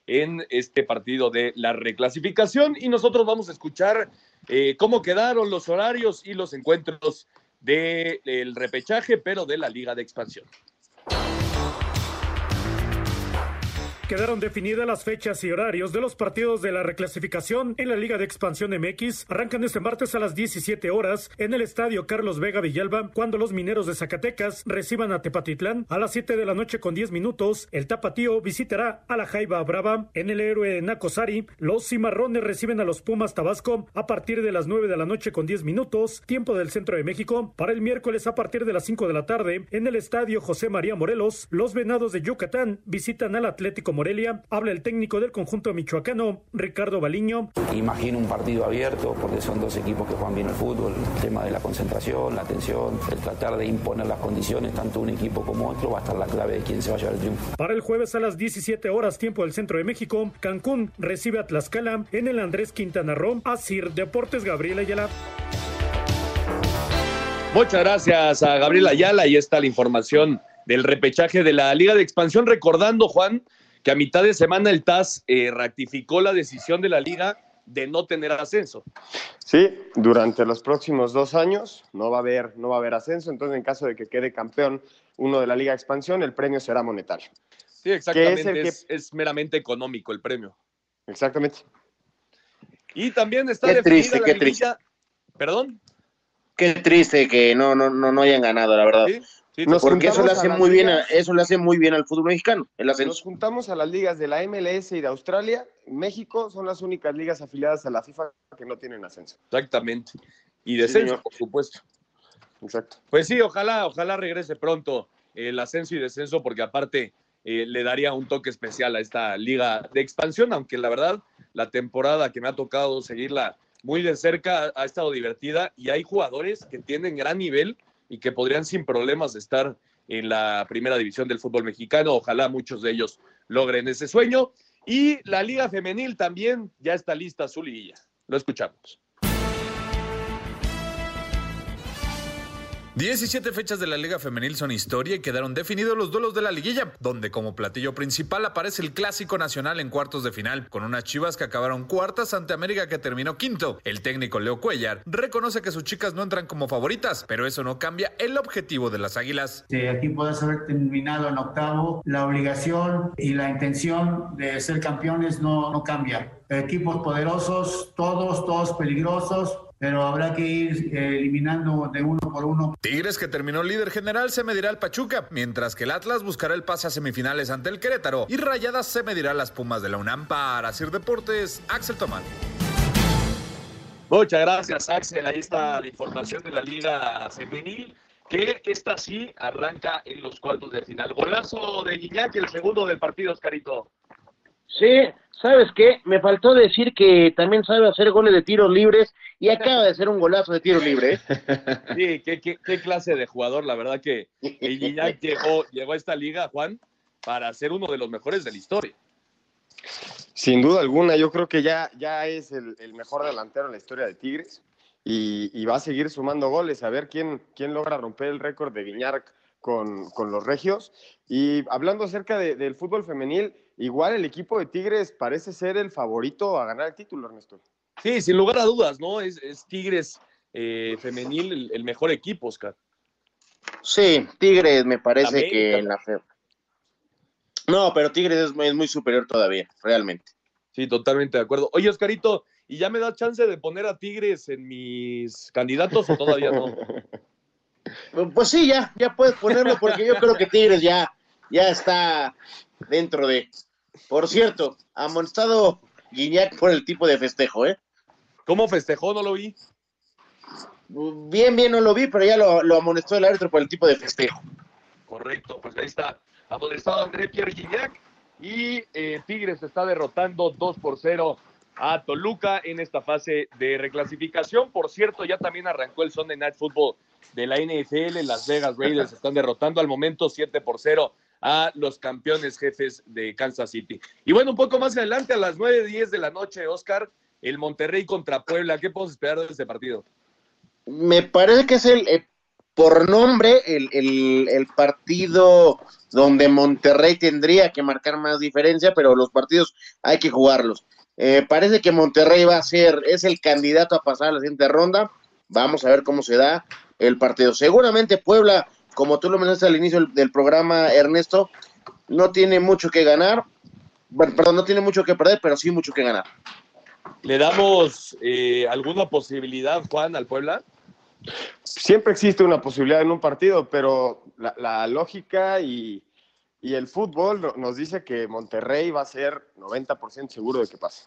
en este partido de la reclasificación y nosotros vamos a escuchar eh, cómo quedaron los horarios y los encuentros del repechaje, pero de la Liga de Expansión. Quedaron definidas las fechas y horarios de los partidos de la reclasificación en la Liga de Expansión MX. Arrancan este martes a las 17 horas en el Estadio Carlos Vega Villalba, cuando los mineros de Zacatecas reciban a Tepatitlán. A las 7 de la noche con 10 minutos, el Tapatío visitará a la Jaiba Brava. En el héroe Nacosari, los cimarrones reciben a los Pumas Tabasco a partir de las 9 de la noche con 10 minutos, tiempo del centro de México. Para el miércoles a partir de las 5 de la tarde, en el Estadio José María Morelos, los Venados de Yucatán visitan al Atlético Morelia. Habla el técnico del conjunto michoacano, Ricardo Baliño. Imagino un partido abierto porque son dos equipos que juegan bien el fútbol. El tema de la concentración, la atención, el tratar de imponer las condiciones, tanto un equipo como otro, va a estar la clave de quién se va a llevar el triunfo. Para el jueves a las 17 horas, tiempo del centro de México, Cancún recibe a Tlaxcala en el Andrés Quintana Roo. Asir Deportes Gabriela Ayala. Muchas gracias a Gabriela Ayala. Ahí está la información del repechaje de la Liga de Expansión. Recordando, Juan, que a mitad de semana el TAS eh, ratificó la decisión de la liga de no tener ascenso. Sí, durante los próximos dos años no va a haber, no va a haber ascenso, entonces en caso de que quede campeón uno de la Liga de Expansión, el premio será monetario. Sí, exactamente, es, meramente económico el premio. Exactamente. Y también está qué triste, qué triste. ¿Perdón? Qué triste que no, no, no, no hayan ganado, la verdad. ¿Sí? Porque eso le hace muy bien, eso le hace muy bien al fútbol mexicano. Nos juntamos a las ligas de la MLS y de Australia. México son las únicas ligas afiliadas a la FIFA que no tienen ascenso. Exactamente. Y descenso, por supuesto. Exacto. Pues sí, ojalá, ojalá regrese pronto el ascenso y descenso, porque aparte eh, le daría un toque especial a esta liga de expansión, aunque la verdad, la temporada que me ha tocado seguirla muy de cerca ha estado divertida y hay jugadores que tienen gran nivel y que podrían sin problemas estar en la primera división del fútbol mexicano. Ojalá muchos de ellos logren ese sueño. Y la Liga Femenil también ya está lista su liguilla. Lo escuchamos. 17 fechas de la Liga Femenil son historia y quedaron definidos los duelos de la liguilla, donde como platillo principal aparece el Clásico Nacional en cuartos de final, con unas chivas que acabaron cuartas ante América que terminó quinto. El técnico Leo Cuellar reconoce que sus chicas no entran como favoritas, pero eso no cambia el objetivo de las águilas. Si aquí puedes haber terminado en octavo, la obligación y la intención de ser campeones no, no cambia. Equipos poderosos, todos, todos peligrosos, pero habrá que ir eh, eliminando de uno por uno. Tigres, que terminó líder general, se medirá al Pachuca, mientras que el Atlas buscará el pase a semifinales ante el Querétaro y Rayadas se medirá a las Pumas de la UNAM. Para Sir Deportes, Axel Tomán. Muchas gracias, Axel. Ahí está la información de la Liga Femenil, que esta sí arranca en los cuartos de final. Golazo de Guiñac, el segundo del partido, Oscarito. Sí, ¿sabes qué? Me faltó decir que también sabe hacer goles de tiros libres y acaba de hacer un golazo de tiro libre. ¿eh? Sí, qué, qué, qué, clase de jugador. La verdad que Guiñac llegó, llegó a esta liga, Juan, para ser uno de los mejores de la historia. Sin duda alguna, yo creo que ya, ya es el, el mejor delantero en la historia de Tigres y, y, va a seguir sumando goles. A ver quién, quién logra romper el récord de Guiñac con, con, los regios. Y hablando acerca de, del fútbol femenil, igual el equipo de Tigres parece ser el favorito a ganar el título, Ernesto. Sí, sin lugar a dudas, ¿no? Es, es Tigres eh, femenil el, el, mejor equipo, Oscar. Sí, Tigres me parece América. que en la fe... No, pero Tigres es, es, muy superior todavía, realmente. Sí, totalmente de acuerdo. Oye, Oscarito, ¿y ya me da chance de poner a Tigres en mis candidatos o todavía no? Pues sí, ya, ya puedes ponerlo porque yo creo que Tigres ya, ya está dentro de. Por cierto, amonestado Guiñac por el tipo de festejo, ¿eh? ¿Cómo festejó? No lo vi. Bien, bien, no lo vi, pero ya lo, lo amonestó el árbitro por el tipo de festejo. Correcto, pues ahí está. Amonestado André Pierre Guiñac y eh, Tigres está derrotando 2 por 0 a Toluca en esta fase de reclasificación. Por cierto, ya también arrancó el Sunday Night Football de la NFL. Las Vegas Raiders están derrotando al momento 7 por 0 a los campeones jefes de Kansas City. Y bueno, un poco más adelante, a las 9.10 de la noche, Oscar, el Monterrey contra Puebla. ¿Qué podemos esperar de este partido? Me parece que es el, eh, por nombre, el, el, el, partido donde Monterrey tendría que marcar más diferencia, pero los partidos hay que jugarlos. Eh, parece que Monterrey va a ser, es el candidato a pasar a la siguiente ronda. Vamos a ver cómo se da el partido. Seguramente Puebla, como tú lo mencionaste al inicio del, del programa, Ernesto, no tiene mucho que ganar. Bueno, perdón, no tiene mucho que perder, pero sí mucho que ganar. ¿Le damos eh, alguna posibilidad, Juan, al Puebla? Siempre existe una posibilidad en un partido, pero la, la lógica y, y, el fútbol nos dice que Monterrey va a ser 90% seguro de que pase.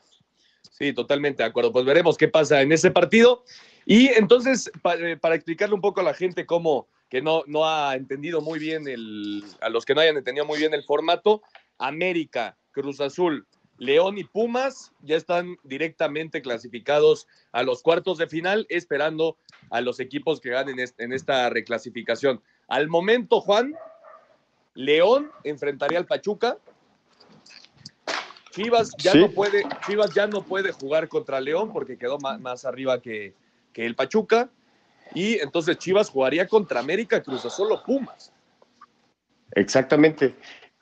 Sí, totalmente de acuerdo. Pues veremos qué pasa en ese partido. Y entonces, pa, eh, para explicarle un poco a la gente cómo que no, no ha entendido muy bien el, a los que no hayan entendido muy bien el formato, América, Cruz Azul, León y Pumas ya están directamente clasificados a los cuartos de final, esperando a los equipos que ganen en esta reclasificación. Al momento, Juan, León enfrentaría al Pachuca. Chivas ya, sí. no, puede, Chivas ya no puede jugar contra León porque quedó más, más arriba que, que, el Pachuca. Y entonces Chivas jugaría contra América, Cruz Azul o Pumas. Exactamente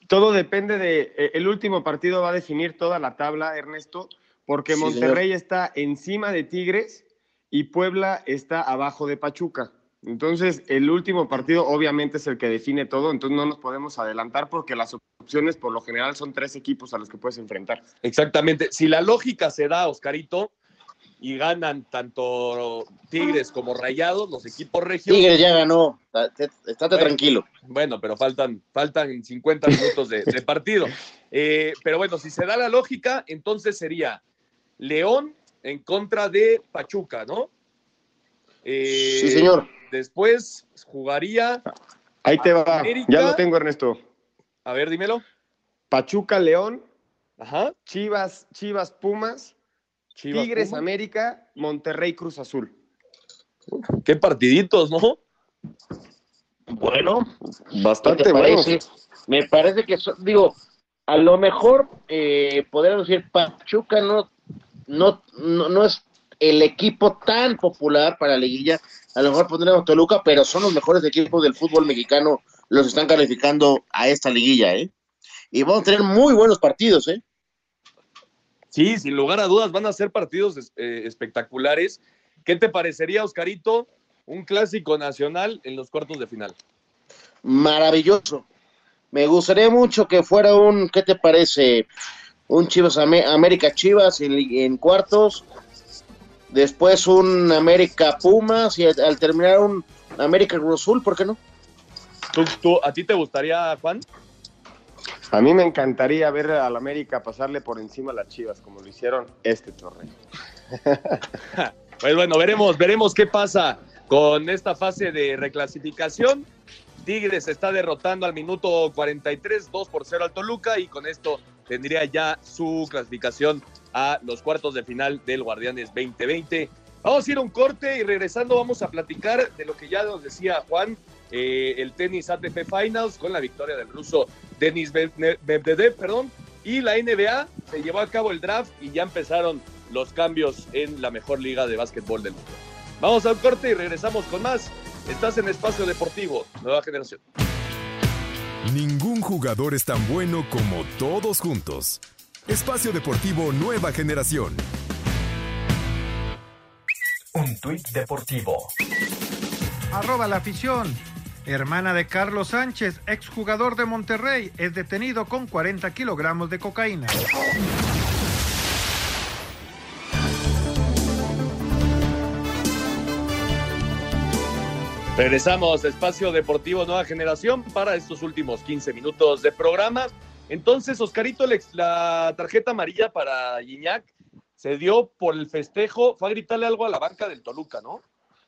todo depende de. Eh, el último partido va a definir toda la tabla, Ernesto, porque sí, Monterrey señor. está encima de Tigres y Puebla está abajo de Pachuca. Entonces, el último partido obviamente es el que define todo, entonces no nos podemos adelantar porque las opciones por lo general son tres equipos a los que puedes enfrentar. Exactamente. Si la lógica se da, Oscarito, y ganan tanto Tigres como Rayados, los equipos regios. Tigres ya ganó, estate bueno, tranquilo. Bueno, pero faltan, faltan 50 minutos de, de partido. Eh, pero bueno, si se da la lógica, entonces sería León en contra de Pachuca, ¿no? Eh, sí, señor. Después jugaría. Ahí te va, América. ya lo tengo, Ernesto. A ver, dímelo. Pachuca, León. Ajá. Chivas, Chivas, Pumas. Chivas, Tigres. América, Monterrey Cruz Azul. Qué partiditos, ¿no? Bueno, bastante bueno. Me parece que, so, digo, a lo mejor eh, podríamos decir Pachuca no, no, no, no es el equipo tan popular para la liguilla. A lo mejor pondremos Toluca, pero son los mejores equipos del fútbol mexicano, los están calificando a esta liguilla, ¿eh? Y vamos a tener muy buenos partidos, ¿eh? Sí, sin lugar a dudas van a ser partidos eh, espectaculares. ¿Qué te parecería, Oscarito, un clásico nacional en los cuartos de final? Maravilloso. Me gustaría mucho que fuera un, ¿qué te parece? Un Chivas América Chivas en, cuartos, después un América Pumas y al, terminar un América Cruz Azul, ¿por qué no? ¿Tú, a ti te gustaría, Juan? A mí me encantaría ver al América pasarle por encima a las Chivas, como lo hicieron este torneo. pues bueno, veremos, veremos qué pasa con esta fase de reclasificación. Tigres está derrotando al minuto 43, 2 por 0 al Toluca y con esto tendría ya su clasificación a los cuartos de final del Guardianes 2020. Vamos a ir a un corte y regresando vamos a platicar de lo que ya nos decía Juan, eh, el tenis ATP Finals con la victoria del ruso Denis Medvedev, perdón, y la NBA se llevó a cabo el draft y ya empezaron los cambios en la mejor liga de básquetbol del mundo. Vamos a un corte y regresamos con más. Estás en Espacio Deportivo, Nueva Generación. Ningún jugador es tan bueno como todos juntos. Espacio Deportivo Nueva Generación. Un tuit deportivo. Arroba la afición. Hermana de Carlos Sánchez, exjugador de Monterrey, es detenido con 40 kilogramos de cocaína. Regresamos a Espacio Deportivo Nueva Generación para estos últimos 15 minutos de programa. Entonces, Oscarito, la tarjeta amarilla para Guiñac se dio por el festejo, fue a gritarle algo a la banca del Toluca, ¿no?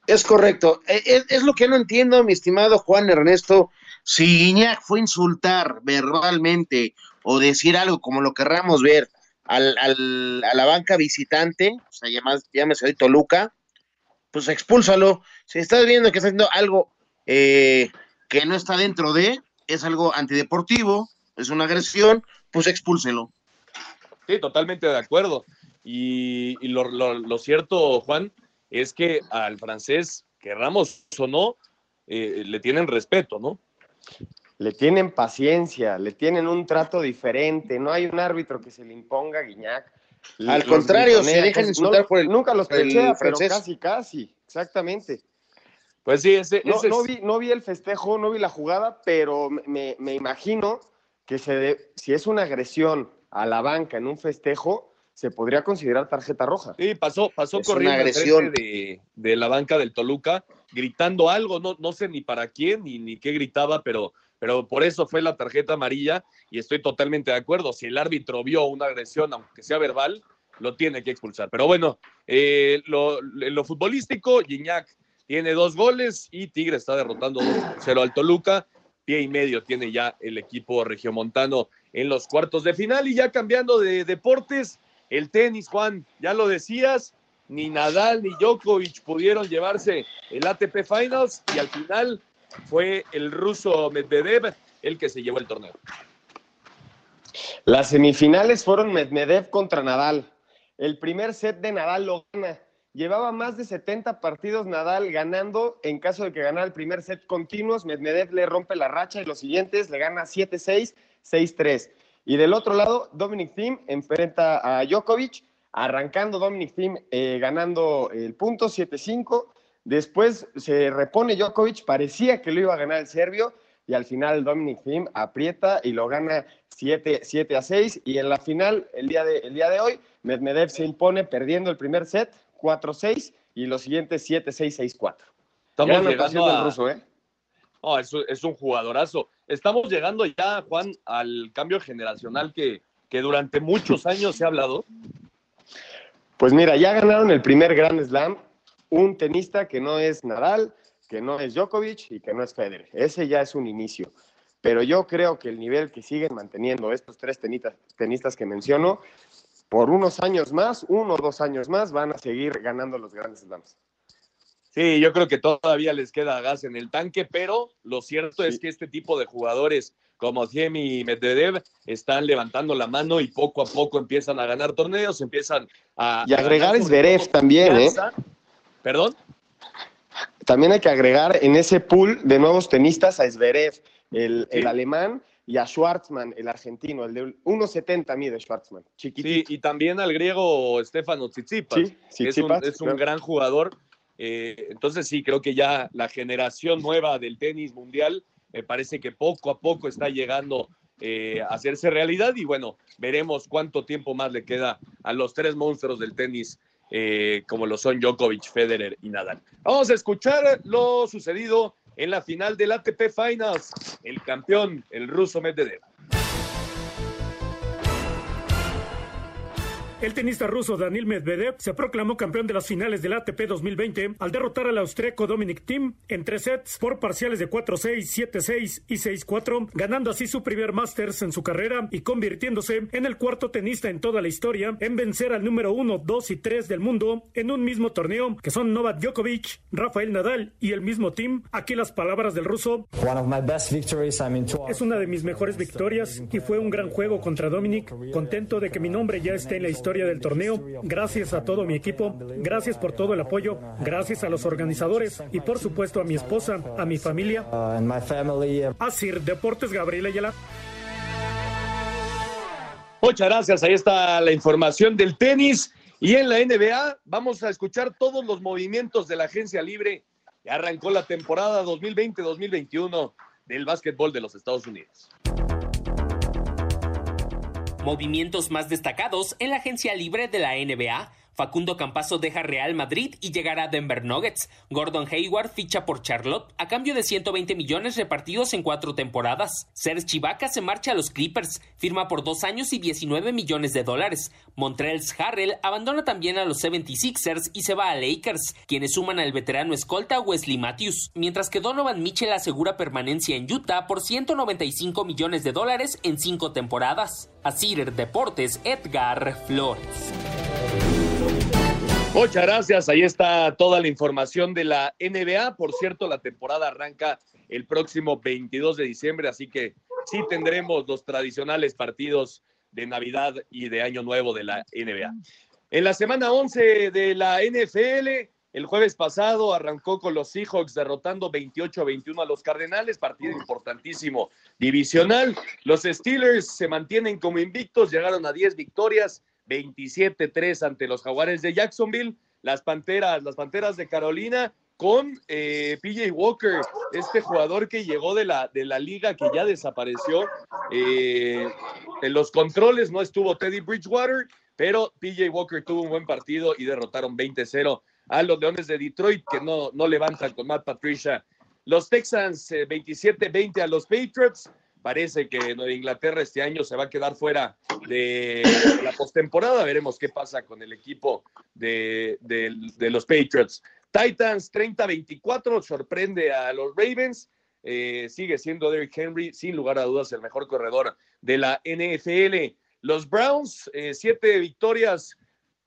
Es correcto. E, es, lo que no entiendo, mi estimado Juan Ernesto. Si Guiñac fue insultar verbalmente o decir algo como lo querramos ver al, al, a la banca visitante, o sea, llámese hoy Toluca, pues expúlsalo. Si estás viendo que está haciendo algo eh, que no está dentro de, es algo antideportivo, es una agresión, pues expúlselo. Sí, totalmente de acuerdo. Y, lo, cierto, Juan, es que al francés, querramos o no, eh, le tienen respeto, ¿no? Le tienen paciencia, le tienen un trato diferente. No hay un árbitro que se le imponga a Guiñac al contrario, se dejan insultar por el. Nunca los pechea, pero casi, casi, exactamente. Pues sí, ese, no, no, vi, no vi el festejo, no vi la jugada, pero me, me imagino que se si es una agresión a la banca en un festejo, se podría considerar tarjeta roja. Sí, pasó, pasó corriendo agresión. De, de, la banca del Toluca, gritando algo, no, no sé ni para quién ni, ni qué gritaba, pero pero por eso fue la tarjeta amarilla y estoy totalmente de acuerdo. Si el árbitro vio una agresión, aunque sea verbal, lo tiene que expulsar. Pero bueno, eh, lo, lo futbolístico, Gignac tiene dos goles y Tigre está derrotando 2-0 al Toluca. Pie y medio tiene ya el equipo regiomontano en los cuartos de final. Y ya cambiando de deportes, el tenis, Juan, ya lo decías, ni Nadal ni Djokovic pudieron llevarse el ATP Finals y al final fue el ruso Medvedev el que se llevó el torneo. Las semifinales fueron Medvedev contra Nadal. El primer set de Nadal lo gana. Llevaba más de 70 partidos Nadal ganando. En caso de que ganara el primer set continuos, Medvedev le rompe la racha y los siguientes le gana 7-6, 6-3. Y del otro lado, Dominic Thiem enfrenta a Djokovic, arrancando Dominic Thiem eh, ganando el punto 7-5 Después se repone Djokovic, parecía que lo iba a ganar el serbio y al final Dominic Thiem aprieta y lo gana 7, a 6 y en la final, el día de, el día de hoy, Medvedev se impone perdiendo el primer set 4-6 y los siguientes 7-6, 6-4. Estamos llegando a... ruso, ¿eh? Es, un jugadorazo. Estamos llegando ya, Juan, al cambio generacional que, que durante muchos años se ha hablado. Pues mira, ya ganaron el primer Grand Slam un tenista que no es Nadal, que no es Djokovic y que no es Federer. Ese ya es un inicio. Pero yo creo que el nivel que siguen manteniendo estos tres tenistas, tenistas que menciono, por unos años más, uno o dos años más, van a seguir ganando los grandes slams. Sí, yo creo que todavía les queda gas en el tanque, pero lo cierto es que este tipo de jugadores como Thiem y Medvedev están levantando la mano y poco a poco empiezan a ganar torneos, empiezan a... Y agregar es Zverev también, ¿eh? ¿Perdón? También hay que agregar en ese pool de nuevos tenistas a Zverev, el, el alemán, y a Schwartzman, el argentino, el de 1.70 mide Schwartzman, chiquitito. Sí, y también al griego Stefano Tsitsipas. Sí, es un, Tsitsipas, es un claro. gran jugador. Eh, entonces sí, creo que ya la generación nueva del tenis mundial me parece que poco a poco está llegando eh, a hacerse realidad y bueno, veremos cuánto tiempo más le queda a los tres monstruos del tenis eh, como lo son Djokovic, Federer y Nadal. Vamos a escuchar lo sucedido en la final del ATP Finals. El campeón, el ruso Medvedev. El tenista ruso Daniil Medvedev se proclamó campeón de las finales del ATP 2020 al derrotar al austríaco Dominic Thiem en tres sets por parciales de 4-6, 7-6 y 6-4, ganando así su primer Masters en su carrera y convirtiéndose en el cuarto tenista en toda la historia en vencer al número 1, 2 y 3 del mundo en un mismo torneo, que son Novak Djokovic, Rafael Nadal y el mismo Thiem. Aquí las palabras del ruso. Es una de mis mejores victorias y fue un gran juego contra Dominic. Contento de que mi nombre ya esté en la historia del torneo. Gracias a todo mi equipo. Gracias por todo el apoyo. Gracias a los organizadores y por supuesto a mi esposa, a mi familia. Así, Deportes Gabriel Ayala. Muchas gracias. Ahí está la información del tenis. Y en la NBA vamos a escuchar todos los movimientos de la agencia libre. Ya arrancó la temporada 2020-2021 del básquetbol de los Estados Unidos. Movimientos más destacados en la agencia libre de la NBA. Facundo Campazo deja Real Madrid y llegará a Denver Nuggets. Gordon Hayward ficha por Charlotte a cambio de 120 millones repartidos en cuatro temporadas. Serge Ibaka se marcha a los Clippers, firma por dos años y 19 millones de dólares. Montrells Harrell abandona también a los 76ers y se va a Lakers, quienes suman al veterano escolta Wesley Matthews, mientras que Donovan Mitchell asegura permanencia en Utah por 195 millones de dólares en cinco temporadas. A Cider Deportes, Edgar Flores. Muchas gracias. Ahí está toda la información de la NBA. Por cierto, la temporada arranca el próximo 22 de diciembre, así que sí tendremos los tradicionales partidos de Navidad y de Año Nuevo de la NBA. En la semana 11 de la NFL, el jueves pasado arrancó con los Seahawks derrotando 28 a 21 a los Cardenales, partido importantísimo divisional. Los Steelers se mantienen como invictos, llegaron a 10 victorias, 27-3 ante los Jaguares de Jacksonville. Las Panteras, las Panteras de Carolina con eh, PJ Walker, este jugador que llegó de la, de la liga que ya desapareció. Eh, en los controles no estuvo Teddy Bridgewater, pero PJ Walker tuvo un buen partido y derrotaron 20-0 a los Leones de Detroit, que no, no levantan con Matt Patricia. Los Texans eh, 27-20 a los Patriots. Parece que Nueva Inglaterra este año se va a quedar fuera de la postemporada. Veremos qué pasa con el equipo de, los Patriots. Titans 30-24 sorprende a los Ravens. Eh, sigue siendo Derrick Henry, sin lugar a dudas, el mejor corredor de la NFL. Los Browns, eh, siete victorias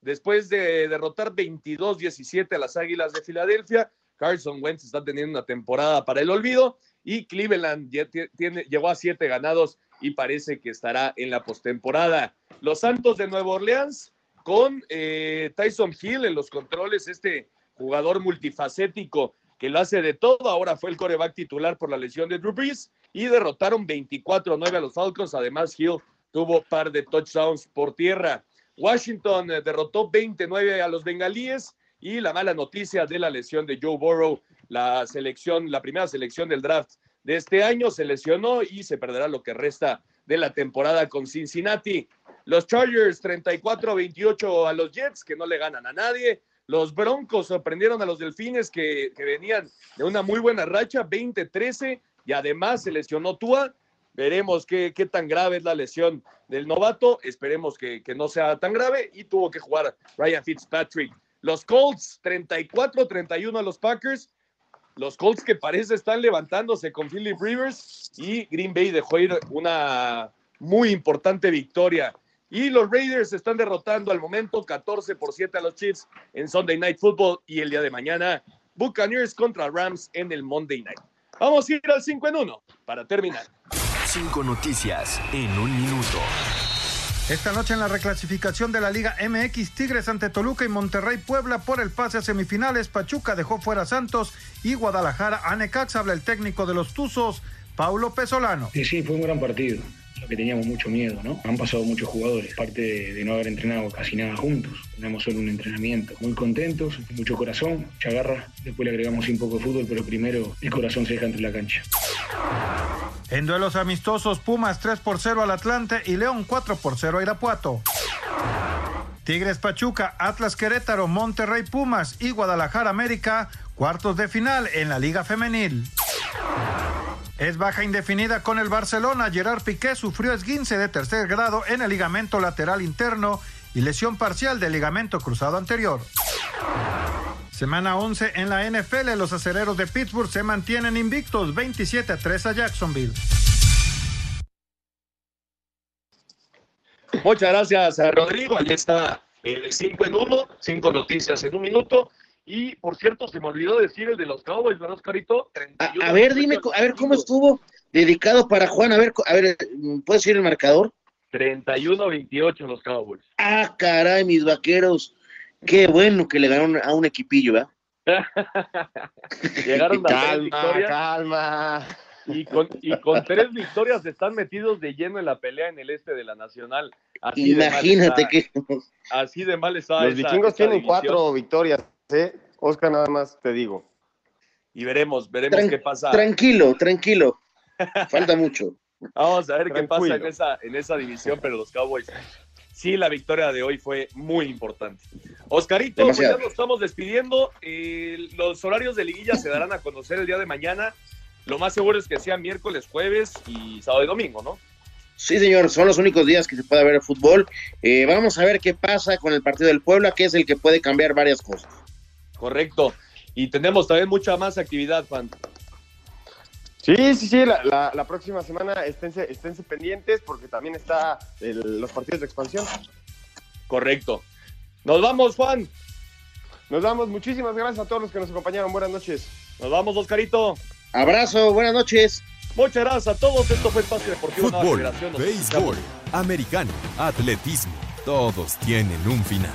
después de derrotar 22-17 a las Águilas de Filadelfia. Carson Wentz está teniendo una temporada para el olvido y Cleveland ya ti- tiene, llegó a siete ganados y parece que estará en la postemporada. Los Santos de Nueva Orleans con eh, Tyson Hill en los controles, este jugador multifacético que lo hace de todo. Ahora fue el coreback titular por la lesión de Drew Brees y derrotaron 24-9 a los Falcons. Además, Hill tuvo par de touchdowns por tierra. Washington eh, derrotó 29 a los bengalíes y la mala noticia de la lesión de Joe Burrow, la selección, la primera selección del draft de este año se lesionó y se perderá lo que resta de la temporada con Cincinnati. Los Chargers 34-28 a los Jets que no le ganan a nadie. Los Broncos sorprendieron a los Delfines que, que venían de una muy buena racha, 20-13 y además se lesionó Tua. Veremos qué, qué tan grave es la lesión del novato. Esperemos que, que no sea tan grave. Y tuvo que jugar Ryan Fitzpatrick. Los Colts, 34-31 a los Packers. Los Colts que parece están levantándose con Philip Rivers. Y Green Bay dejó ir una muy importante victoria. Y los Raiders están derrotando al momento 14 por 7 a los Chiefs en Sunday Night Football. Y el día de mañana, Buccaneers contra Rams en el Monday Night. Vamos a ir al 5 en 1 para terminar. Cinco noticias en un minuto. Esta noche en la reclasificación de la Liga MX, Tigres ante Toluca y Monterrey Puebla por el pase a semifinales. Pachuca dejó fuera a Santos y Guadalajara a Necaxa. Habla el técnico de los Tuzos, Paulo Pesolano. Sí, sí, fue un gran partido. Que teníamos mucho miedo, ¿no? Han pasado muchos jugadores, parte de, no haber entrenado casi nada juntos. Tenemos solo un entrenamiento. Muy contentos, mucho corazón, mucha garra. Después le agregamos un poco de fútbol, pero primero el corazón se deja entre la cancha. En duelos amistosos, Pumas 3 por 0 al Atlante y León 4 por 0 a Irapuato. Tigres Pachuca, Atlas Querétaro, Monterrey Pumas y Guadalajara América, cuartos de final en la Liga Femenil. Es baja indefinida con el Barcelona. Gerard Piqué sufrió esguince de tercer grado en el ligamento lateral interno y lesión parcial del ligamento cruzado anterior. Semana 11 en la NFL, los acereros de Pittsburgh se mantienen invictos 27 a 3 a Jacksonville. Muchas gracias a Rodrigo. Ahí está el 5 en 1, 5 noticias en un minuto. Y por cierto, se me olvidó decir el de los Cowboys, ¿verdad, Oscarito? A, a, ver, dime, a ver cómo estuvo dedicado para Juan. A ver, a ver, ¿puedes decir el marcador? 31-28 los Cowboys. Ah, caray, mis vaqueros. Qué bueno que le ganaron a un equipillo, ¿verdad? Llegaron a calma, calma. Y con, y con tres victorias están metidos de lleno en la pelea en el este de la Nacional. Así Imagínate que. Así de mal está. Los vikingos tienen cuatro victorias, ¿eh? Oscar, nada más te digo. Y veremos, veremos Tran qué pasa. Tranquilo, tranquilo. Falta mucho. Vamos a ver qué pasa en esa, en esa división, pero los Cowboys. Sí, la victoria de hoy fue muy importante. Oscarito, pues ya nos estamos despidiendo. Eh, los horarios de liguilla se darán a conocer el día de mañana. Lo más seguro es que sea miércoles, jueves y sábado y domingo, ¿no? Sí, señor, son los únicos días que se puede ver el fútbol. Eh, vamos a ver qué pasa con el partido del Puebla, que es el que puede cambiar varias cosas. Correcto. Y tenemos también mucha más actividad, Juan. Sí, sí, sí, la, la- la próxima semana esténse, esténse pendientes porque también está el- los partidos de expansión. Correcto. Nos vamos, Juan. Nos damos, muchísimas gracias a todos los que nos acompañaron. Buenas noches. Nos vamos, Oscarito. Abrazo, buenas noches. Muchas gracias a todos. Esto fue Espacio Deportivo Fútbol, béisbol, americano, atletismo, todos tienen un final.